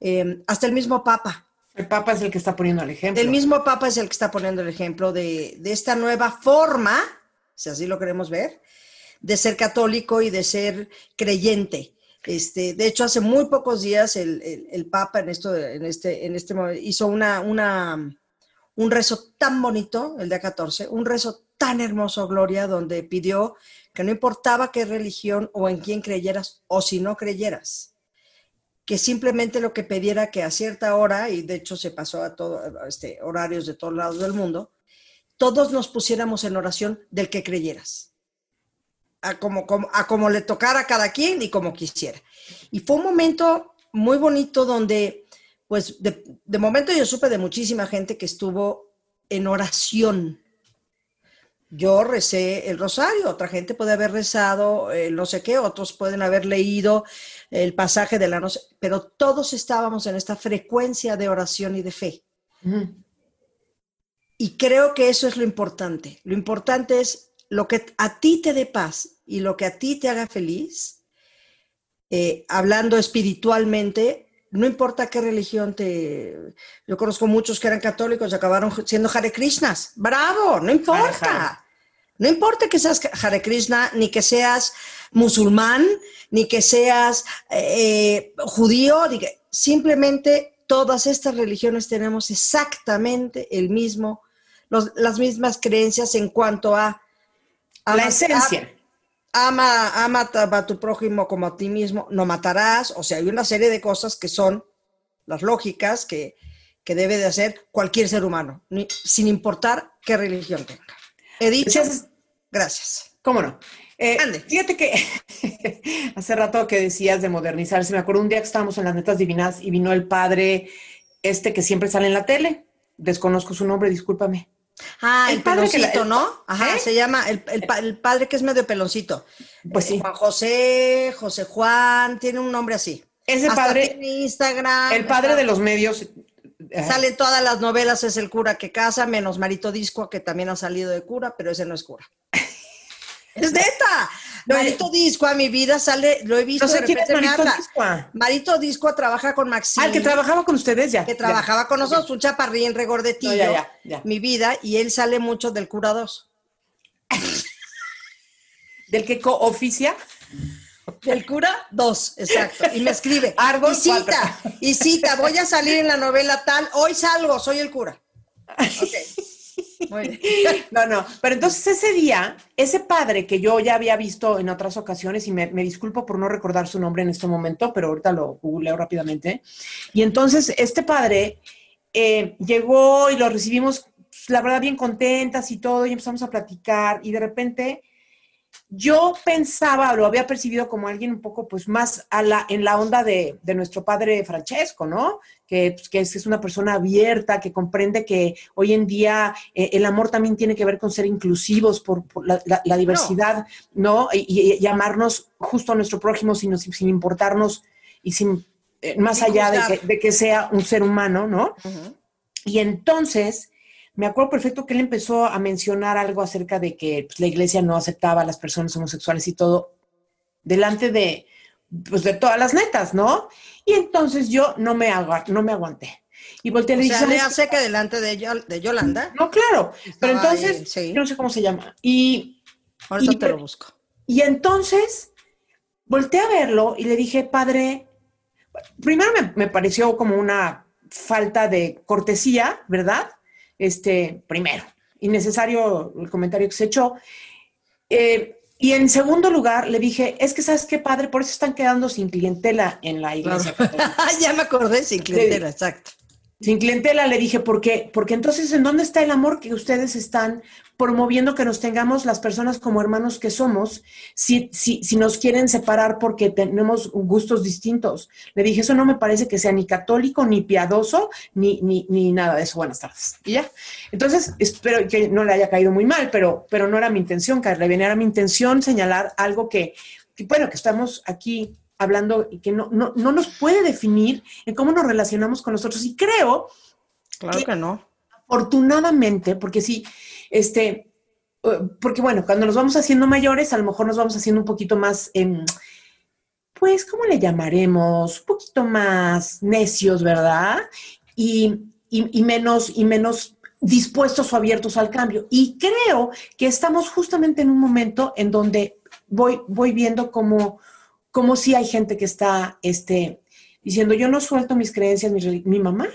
eh, hasta el mismo Papa, el Papa es el que está poniendo el ejemplo. el mismo Papa es el que está poniendo el ejemplo de, esta nueva forma, si así lo queremos ver, de ser católico y de ser creyente. Este, de hecho, hace muy pocos días el, Papa en, esto, en, este, en este hizo una, un rezo tan bonito, el día 14, un rezo tan hermoso, Gloria, donde pidió que no importaba qué religión o en quién creyeras o si no creyeras, que simplemente lo que pidiera que a cierta hora, y de hecho se pasó a todos este, horarios de todos lados del mundo, todos nos pusiéramos en oración del que creyeras, a como, como- a como le tocara a cada quien y como quisiera. Y fue un momento muy bonito donde, pues, de, de momento yo supe de muchísima gente que estuvo en oración. Yo recé el rosario, otra gente puede haber rezado eh, no sé qué, otros pueden haber leído el pasaje de la no sé, pero todos estábamos en esta frecuencia de oración y de fe. Y creo que eso es lo importante. Lo importante es lo que a ti te dé paz y lo que a ti te haga feliz, eh, hablando espiritualmente, no importa qué religión te... Yo conozco muchos que eran católicos y acabaron siendo Hare Krishnas. Bravo, no importa. No importa que seas Hare Krishna, ni que seas musulmán, ni que seas eh, judío, simplemente todas estas religiones tenemos exactamente el mismo, los- las mismas creencias en cuanto a, La ama- esencia. Ama, ama a tu prójimo como a ti mismo, no matarás, o sea, hay una serie de cosas que son las lógicas que, que debe de hacer cualquier ser humano, ni- sin importar qué religión tenga. He dicho, gracias. ¿Cómo no? Eh, Ande. fíjate que hace rato que decías de modernizarse, me acuerdo un día que estábamos en las netas divinas y vino el padre este que siempre sale en la tele. Desconozco su nombre, discúlpame. Ah, El el, padre que la- peloncito, el- ¿no? Ajá, ¿Eh? se llama el, el pa- el padre que es medio peloncito. Pues sí. Juan José, José Juan, tiene un nombre así. Ese Hasta padre, tiene Instagram. el padre de los medios. eh, Sale en todas las novelas, es el cura que casa, menos Marito Disco, que también ha salido de cura, pero ese no es cura. ¡Es neta! No, Marito Disco a mi vida sale, lo he visto, No sé de quién es Marito. Discoa. Marito Disco trabaja con Maxine. Ah, el que trabajaba con ustedes ya. que ya. trabajaba con nosotros, un chaparrín regordetillo, No, ya, ya, ya. mi vida, y él sale mucho del cura 2. Del que cooficia. Del cura 2, exacto. Y me escribe. Árbol y cita, y cita, voy a salir en la novela tal, hoy salgo, soy el cura. Ok. No, no. Pero entonces ese día, ese padre que yo ya había visto en otras ocasiones, y me, disculpo por no recordar su nombre en este momento, pero ahorita lo googleo rápidamente. Y entonces este padre eh, llegó y lo recibimos, la verdad, bien contentas y todo, y empezamos a platicar, y de repente yo pensaba, lo había percibido como alguien un poco, pues, más a la, en la onda de nuestro padre Francesco, ¿no? Que, pues, que es, es una persona abierta, que comprende que hoy en día eh, el amor también tiene que ver con ser inclusivos por, por la, la- la diversidad, ¿no? Y, y- y amarnos justo a nuestro prójimo sin, sin, importarnos y sin, eh, más Sin allá de que, de que sea un ser humano, ¿no? Y entonces, me acuerdo perfecto que él empezó a mencionar algo acerca de que pues, la iglesia no aceptaba a las personas homosexuales y todo, delante de, pues, de todas las netas, ¿no? Y entonces yo no me, no me aguanté. Y volteé y le dije, le "¿Sabes hace que delante de, Yol- de Yolanda. no, claro. Pero entonces, sí. yo no sé cómo se llama. Y, Ahorita y- te lo busco. y entonces, volteé a verlo y le dije, padre, primero me, me pareció como una falta de cortesía, ¿verdad? este, primero, innecesario el comentario que se echó. Eh, y en segundo lugar, le dije, es que sabes qué padre, por eso están quedando sin clientela en la iglesia. ya me acordé, sin clientela, exacto. Sin clientela le dije, ¿por qué? Porque entonces, ¿en dónde está el amor que ustedes están promoviendo que nos tengamos las personas como hermanos que somos si, si, si nos quieren separar porque tenemos gustos distintos? Le dije, eso no me parece que sea ni católico, ni piadoso, ni, ni, ni nada de eso. Buenas tardes. Y ya. Entonces, espero que no le haya caído muy mal, pero, pero no era mi intención caerle bien, era mi intención señalar algo que, que bueno, que estamos aquí hablando y que no, no, no, nos puede definir en cómo nos relacionamos con nosotros. Y creo. Claro que, no. Afortunadamente, porque sí, este, eh, porque bueno, cuando nos vamos haciendo mayores, a lo mejor nos vamos haciendo un poquito más, eh, pues, ¿cómo le llamaremos? Un poquito más necios, ¿verdad? Y, y, y menos, y menos dispuestos o abiertos al cambio. Y creo que estamos justamente en un momento en donde voy, voy viendo como como si hay gente que está este, diciendo, yo no suelto mis creencias, mi, mi mamá,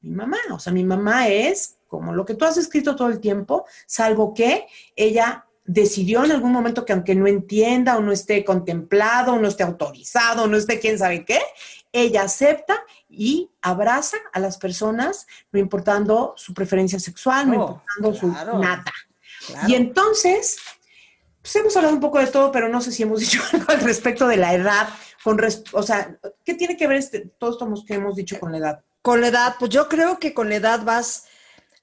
mi mamá, o sea, mi mamá es como lo que tú has escrito todo el tiempo, salvo que ella decidió en algún momento que aunque no entienda o no esté contemplado o no esté autorizado o no esté quién sabe qué, ella acepta y abraza a las personas, no importando su preferencia sexual, no Oh, importando su nada. Claro. Y entonces, pues hemos hablado un poco de todo, pero no sé si hemos dicho algo al respecto de la edad, con o sea, ¿qué tiene que ver este, todo esto que hemos dicho con la edad? Con la edad, pues yo creo que con la edad vas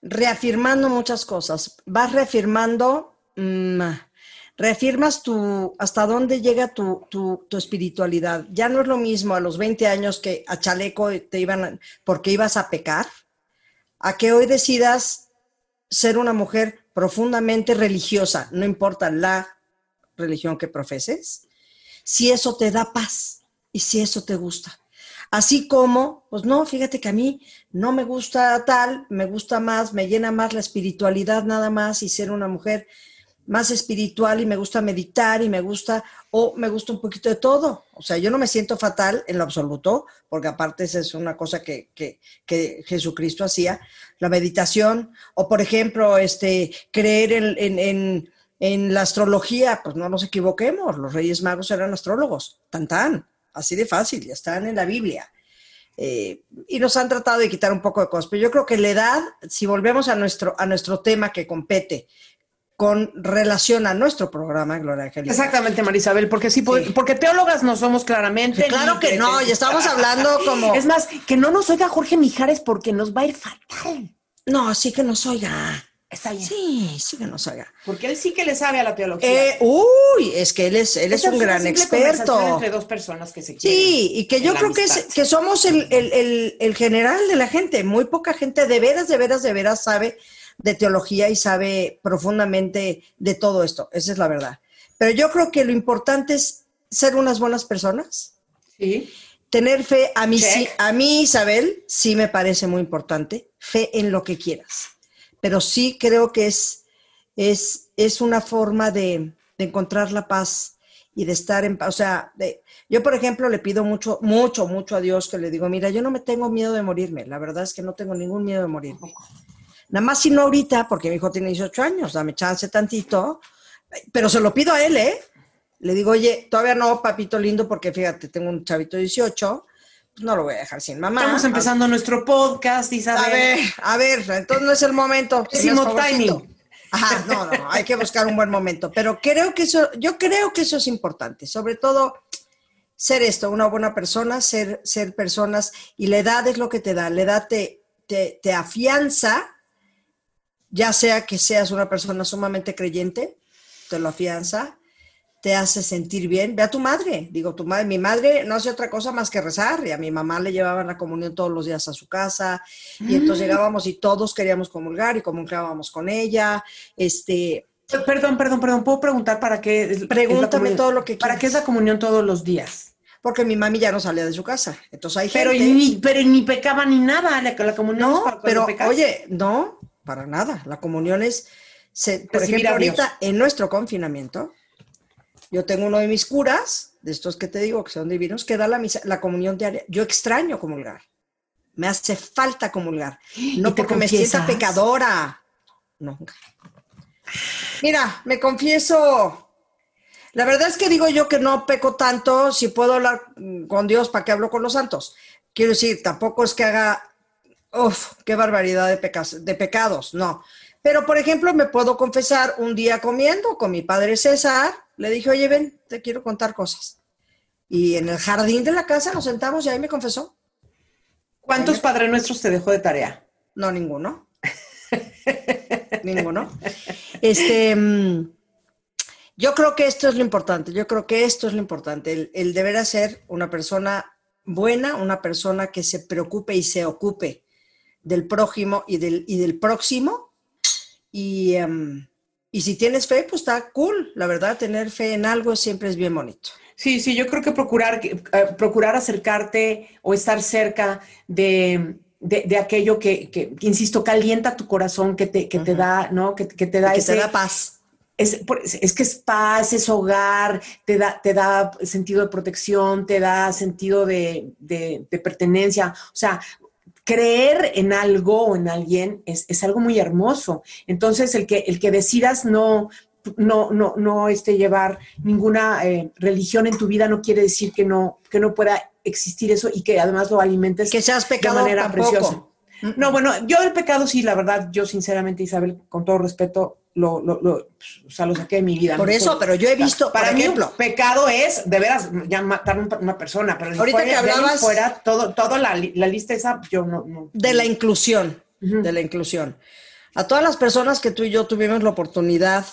reafirmando muchas cosas. Vas reafirmando, mm, reafirmas tu, hasta dónde llega tu, tu, tu espiritualidad. Ya no es lo mismo a los 20 años que a chaleco te iban, porque ibas a pecar, a que hoy decidas ser una mujer profundamente religiosa, no importa la religión que profeses, si eso te da paz y si eso te gusta. Así como, pues no, fíjate que a mí no me gusta tal, me gusta más, me llena más la espiritualidad nada más y ser una mujer más espiritual y me gusta meditar y me gusta, o me gusta un poquito de todo. O sea, yo no me siento fatal en lo absoluto, porque aparte esa es una cosa que, que, que Jesucristo hacía, la meditación, o por ejemplo, este, creer en, en, en, la astrología, pues no nos equivoquemos, los Reyes Magos eran astrólogos, tan tan, así de fácil, ya están en la Biblia. Eh, y nos han tratado de quitar un poco de cosas, pero yo creo que la edad, si volvemos a nuestro, a nuestro tema que compete, con relación a nuestro programa, Gloria Angélica. Exactamente, Marisabel, porque sí, Sí. porque teólogas no somos claramente. Claro que no, y estamos hablando como... Es más, que no nos oiga Jorge Mijares porque nos va a ir fatal. No, sí que nos oiga. Está bien. Sí, sí que nos oiga. Porque él sí que le sabe a la teología. Eh, uy, es que él es, él es Esa un gran experto. Entre dos personas que se quieren. Sí, y que yo creo que, es- que somos el, el- el- el general de la gente. Muy poca gente de veras, de veras, de veras sabe de teología y sabe profundamente de todo esto. Esa es la verdad. Pero yo creo que lo importante es ser unas buenas personas, Sí. tener fe. A mí, sí, a mí, Isabel, sí me parece muy importante. Fe en lo que quieras. Pero sí creo que es, es, es una forma de, de encontrar la paz y de estar en paz. O sea, de- yo, por ejemplo, le pido mucho, mucho, mucho a Dios que le digo, mira, yo no me tengo miedo de morirme. La verdad es que no tengo ningún miedo de morirme. Nada más si no ahorita, porque mi hijo tiene 18 años, dame chance tantito. Pero se lo pido a él, ¿eh? Le digo, oye, todavía no, papito lindo, porque fíjate, tengo un chavito de 18, pues no lo voy a dejar sin mamá. Estamos empezando nuestro podcast, A Isabel. ver, a ver, entonces no es el momento. timing. Ajá, no, no, hay que buscar un buen momento. Pero creo que eso, yo creo que eso es importante, sobre todo ser esto, una buena persona, ser, ser personas, y la edad es lo que te da, la edad te, te, te afianza, ya sea que seas una persona sumamente creyente, te lo afianza, te hace sentir bien. Ve a tu madre, digo, tu madre, mi madre no hace otra cosa más que rezar, y a mi mamá le llevaban la comunión todos los días a su casa, y entonces llegábamos y todos queríamos comulgar y comulgábamos con ella, este, Perdón, perdón, perdón. ¿Puedo preguntar para qué? Pregúntame todo lo que ¿Para quieras. qué es la comunión todos los días? porque mi mami ya no salía de su casa. Entonces hay Pero gente... ni, pero ni pecaba ni nada. La, la comunión No, para pero pecas. oye, no, para nada. La comunión es, se- por Recibir ejemplo, ahorita en nuestro confinamiento, yo tengo uno de mis curas, de estos que te digo que son divinos, que da la, misa- la comunión diaria. Yo extraño comulgar. Me hace falta comulgar. No ¿Y te porque me sienta pecadora. Nunca. Mira, me confieso. La verdad es que digo yo que no peco tanto. Si puedo hablar mm, con Dios, ¿para qué hablo con los santos? Quiero decir, tampoco es que haga. Uf, qué barbaridad de, pecas- de pecados. No. Pero, por ejemplo, me puedo confesar un día comiendo con mi padre César. Le dije, oye, ven, te quiero contar cosas. Y en el jardín de la casa nos sentamos y ahí me confesó. ¿Cuántos Padre Nuestros te dejó de tarea? No, ninguno. ninguno. Este, mm, yo creo que esto es lo importante. Yo creo que esto es lo importante. El, el deber ser una persona buena, una persona que se preocupe y se ocupe del prójimo y del, y del próximo. Y, em, y si tienes fe, pues está cool. La verdad, tener fe en algo siempre es bien bonito. Sí, sí, yo creo que procurar, eh, procurar acercarte o estar cerca de, de- de aquello que, que, que, insisto, calienta tu corazón, que te, que te da, ¿no? Que, que te da ese... te da paz. Es, es que es paz, es hogar, te da, te da sentido de protección, te da sentido de, de- de pertenencia. O sea, creer en algo o en alguien es, es algo muy hermoso. Entonces, el que, el que decidas no, no, no, no este, llevar ninguna eh, religión en tu vida no quiere decir que no, que no pueda existir eso y que además lo alimentes Que seas de manera tampoco. preciosa. No, bueno, yo el pecado sí, la verdad, yo sinceramente, Isabel, con todo respeto, lo, lo, lo, o sea, lo saqué de mi vida. Por eso, pero yo he visto, Para por mí, ejemplo, un pecado es, de veras, ya matar a una persona, pero de Ahorita fuera, que hablabas- fuera, todo, todo la, la lista esa, yo no... no de la inclusión, Ujú. de la inclusión. A todas las personas que tú y yo tuvimos la oportunidad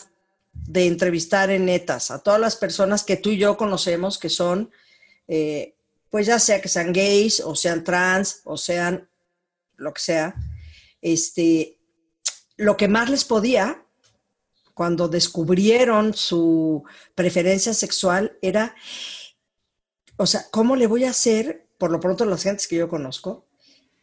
de entrevistar en netas, a todas las personas que tú y yo conocemos que son, eh, pues ya sea que sean gays o sean trans o sean lo que sea, este, lo que más les podía cuando descubrieron su preferencia sexual era, o sea, ¿cómo le voy a hacer, por lo pronto las gentes que yo conozco,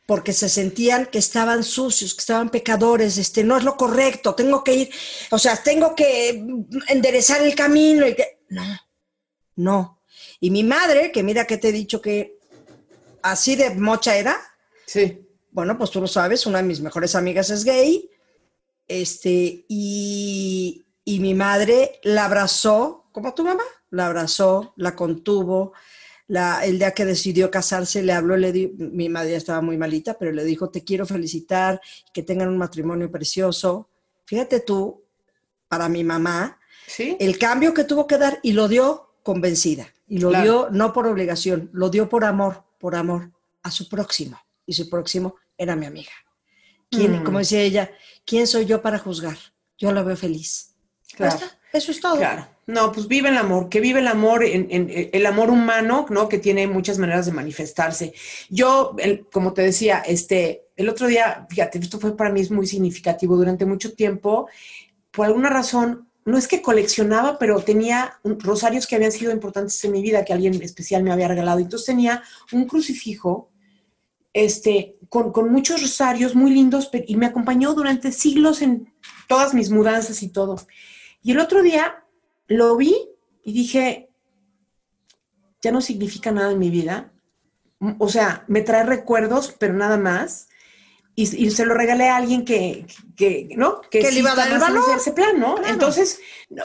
porque se sentían que estaban sucios, que estaban pecadores, este, no es lo correcto, tengo que ir, o sea, tengo que enderezar el camino y que, no, no. Y mi madre, que mira que te he dicho que así de mocha era, Sí. bueno, pues tú lo sabes, una de mis mejores amigas es gay, este, y, y mi madre la abrazó, como tu mamá, la abrazó, la contuvo, la, el día que decidió casarse le habló, le di, mi madre ya estaba muy malita, pero le dijo, te quiero felicitar, que tengan un matrimonio precioso. Fíjate tú, para mi mamá, Sí. el cambio que tuvo que dar y lo dio convencida. Y lo Claro. dio no por obligación, lo dio por amor, por amor a su próximo. Y su próximo era mi amiga. ¿Quién, Mm. Como decía ella, ¿quién soy yo para juzgar? Yo la veo feliz. Claro. Eso es todo. Claro. No, pues vive el amor, que vive el amor, en, en- el amor humano, ¿no? Que tiene muchas maneras de manifestarse. Yo, el- como te decía, este, el otro día, fíjate, esto fue para mí es muy significativo. Durante mucho tiempo, por alguna razón, no es que coleccionaba, pero tenía un- rosarios que habían sido importantes en mi vida, que alguien especial me había regalado. Entonces tenía un crucifijo este, con, con muchos rosarios muy lindos y me acompañó durante siglos en todas mis mudanzas y todo. Y el otro día lo vi y dije, ya no significa nada en mi vida. O sea, me trae recuerdos, pero nada más. Y, y se lo regalé a alguien que, que ¿no? Que le sí iba a dar el valor. ese plan, ¿no? Claro. Entonces,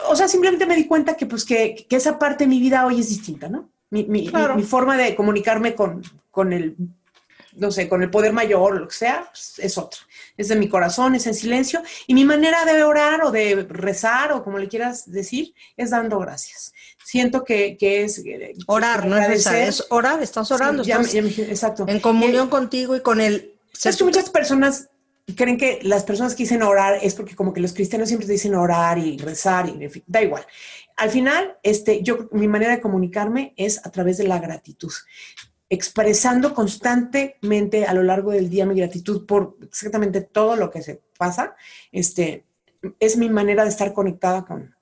o sea, simplemente me di cuenta que, pues, que, que esa parte de mi vida hoy es distinta, ¿no? Mi, mi- Claro. mi- mi forma de comunicarme con, con el, no sé, con el poder mayor, lo que sea, es otra. Es de mi corazón, es en silencio. Y mi manera de orar o de rezar o como le quieras decir, es dando gracias. Siento que, que es... eh, Orar, no es rezar, es orar, estás orando, Sí, ya estás ya exacto. en comunión contigo y con el... Sabes que muchas personas creen que las personas que dicen orar es porque como que los cristianos siempre dicen orar y rezar y en fin, da igual. Al final, este, yo mi manera de comunicarme es a través de la gratitud, expresando constantemente a lo largo del día mi gratitud por exactamente todo lo que se pasa. Este, es mi manera de estar conectada con, con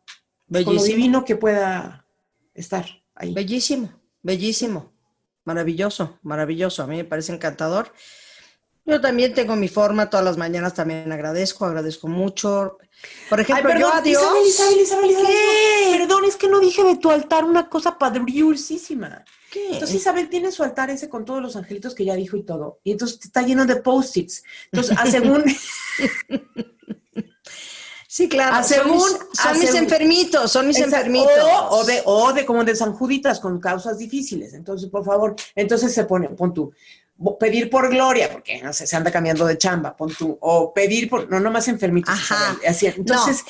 lo Bellísimo. divino que pueda estar ahí. Bellísimo, bellísimo, maravilloso, maravilloso. A mí me parece encantador. Yo también tengo mi forma, todas las mañanas también agradezco, agradezco mucho. Por ejemplo, Ay, yo a Dios. Isabel, Isabel, Isabel, Isabel, ¿Qué? Perdón, es que no dije de tu altar una cosa padriurísima. ¿Qué? Entonces Isabel tiene su altar ese con todos los angelitos que ya dijo y todo. Y entonces está lleno de post-its. Entonces, a según... Sí, claro. A son según- mis, son a mis según- enfermitos, son mis Exacto. enfermitos. O, o de, o de como de San Juditas con causas difíciles. Entonces, por favor, entonces se pone, pon tú, pedir por gloria, porque no sé, se anda cambiando de chamba, pon tú, o pedir por, no, no más enfermitos. Ajá. Así, entonces,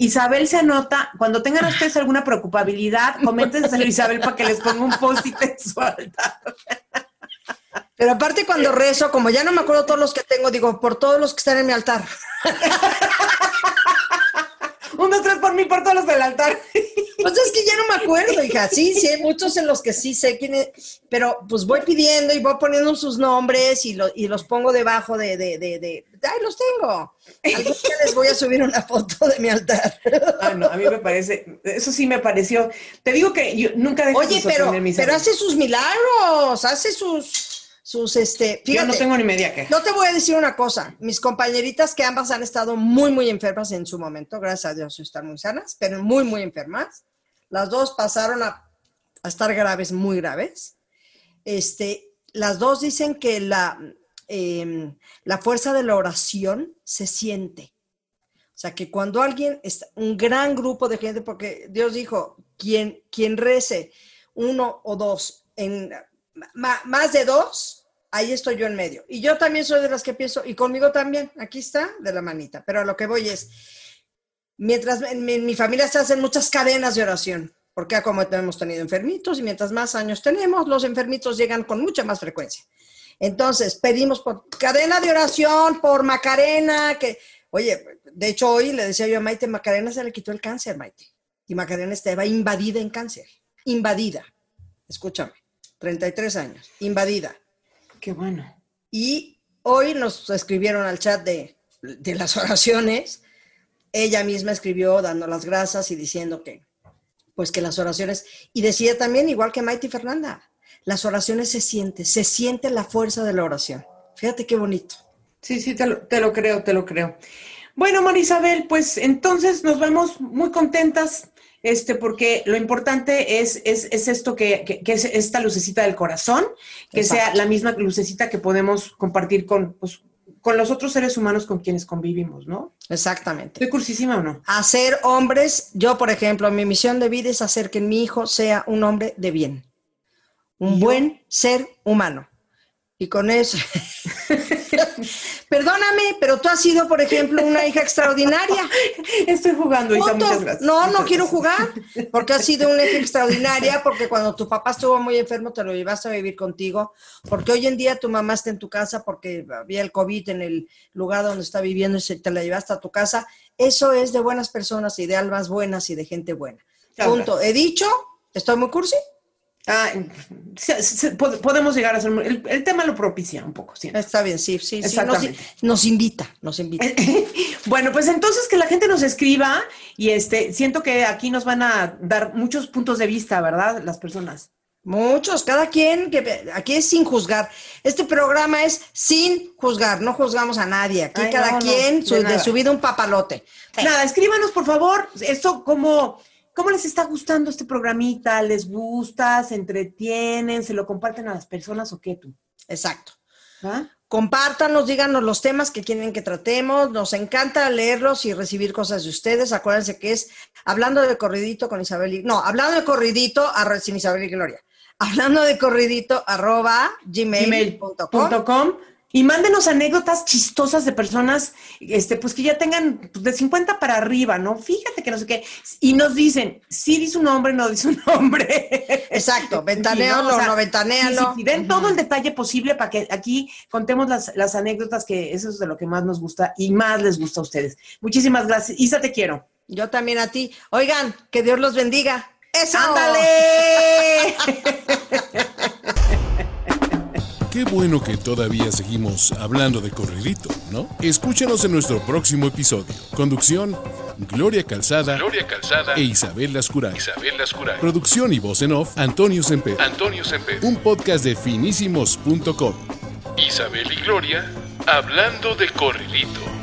Isabel se anota, cuando tengan ustedes alguna preocupabilidad, coméntenselo a Isabel para que les ponga un post-it en su altar. Pero aparte cuando rezo, como ya no me acuerdo todos los que tengo, digo, por todos los que están en mi altar. Un, dos, tres por mí, por todos los del altar. Pues es que ya no me acuerdo, hija. Sí, sí, hay muchos en los que sí sé quién es, pero pues voy pidiendo y voy poniendo sus nombres y, lo- y los pongo debajo de, de, de, de- ¡ay, los tengo! Algún día les voy a subir una foto de mi altar. Ah, no, a mí me parece, eso sí me pareció. Te digo que yo nunca dejo Oye, de pero, sorprenderme, pero hace sus milagros, hace sus, sus, este, Yo fíjate. no tengo ni media queja. No te voy a decir una cosa, mis compañeritas que ambas han estado muy, muy enfermas en su momento, gracias a Dios están muy sanas, pero muy, muy enfermas. Las dos pasaron a, estar graves, muy graves. Este, las dos dicen que la, em, la fuerza de la oración se siente. O sea, que cuando alguien, está, un gran grupo de gente, porque Dios dijo, quien, quien rece uno o dos, en, más de dos, ahí estoy yo en medio. Y yo también soy de las que pienso, y conmigo también, aquí está, de la manita. Pero a lo que voy es, mientras en mi, en mi familia se hacen muchas cadenas de oración, porque como hemos tenido enfermitos, y mientras más años tenemos, los enfermitos llegan con mucha más frecuencia. Entonces, pedimos por cadena de oración, por Macarena, que, oye, de hecho hoy le decía yo a Maite, Macarena se le quitó el cáncer, Maite. Y Macarena estaba invadida en cáncer, invadida. Escúchame, 33 años, invadida. Qué bueno. Y hoy nos escribieron al chat de, de las oraciones. Ella misma escribió dando las gracias y diciendo que, pues que las oraciones, y decía también, igual que Maite y Fernanda, las oraciones se siente, se siente la fuerza de la oración. Fíjate qué bonito. Sí, sí, te lo, te lo creo, te lo creo. Bueno, Marisabel, pues entonces nos vemos muy contentas, este, porque lo importante es, es, es esto que, que- que es esta lucecita del corazón, que sea la misma lucecita que podemos compartir con, pues, con los otros seres humanos con quienes convivimos, ¿no? Exactamente. ¿Estoy cursísima o no? Hacer hombres, yo por ejemplo, mi misión de vida es hacer que mi hijo sea un hombre de bien, un buen ser humano. Y con eso, perdóname, pero tú has sido, por ejemplo, una hija extraordinaria. Estoy jugando, Isa, muchas gracias. No, no quiero jugar, porque has sido una hija extraordinaria, porque cuando tu papá estuvo muy enfermo te lo llevaste a vivir contigo, porque hoy en día tu mamá está en tu casa porque había el COVID en el lugar donde está viviendo y se te la llevaste a tu casa. Eso es de buenas personas y de almas buenas y de gente buena. Punto. He dicho, estoy muy cursi. Ah, se- se- pod- podemos llegar a ser... El, el tema lo propicia un poco, siento. Está bien, sí, sí, sí. Nos, invita, nos invita. Bueno, pues entonces que la gente nos escriba y este, siento que aquí nos van a dar muchos puntos de vista, ¿verdad? Las personas. Muchos, cada quien, que aquí es sin juzgar. Este programa es sin juzgar, no juzgamos a nadie. Aquí Ay, cada no, no, quien de su- de, su vida un papalote. Nada, escríbanos por favor, esto como, ¿cómo les está gustando este programita? ¿Les gusta? ¿Se entretienen? ¿Se lo comparten a las personas o qué tú? Exacto. ¿Ah? Compártanos, díganos los temas que quieren que tratemos. Nos encanta leerlos y recibir cosas de ustedes. Acuérdense que es hablando de corridito con Isabel y, no, hablando de corridito arro- sin Isabel y Gloria. Hablando de corridito arroba gmail.com. gmail.com y mándenos anécdotas chistosas de personas este, pues que ya tengan pues, de 50 para arriba, ¿no? Fíjate que no sé qué. Y nos dicen, sí dice un nombre, no dice un nombre. Exacto, ventanealo, O sea, no ventanealo. sí, den todo el detalle posible para que aquí contemos las, las anécdotas, que eso es de lo que más nos gusta y más les gusta a ustedes. Muchísimas gracias. Isa, te quiero. Yo también a ti. Oigan, que Dios los bendiga. ¡Eso! ¡Ándale! Qué bueno que todavía seguimos hablando de corridito, ¿no? Escúchanos en nuestro próximo episodio. Conducción, Gloria Calzada, Gloria Calzada e Isabel Lascuray. Isabel Lascuray. Producción y voz en off, Antonio Semper. Antonio Semper. Un podcast de finísimos.com. Isabel y Gloria hablando de corridito.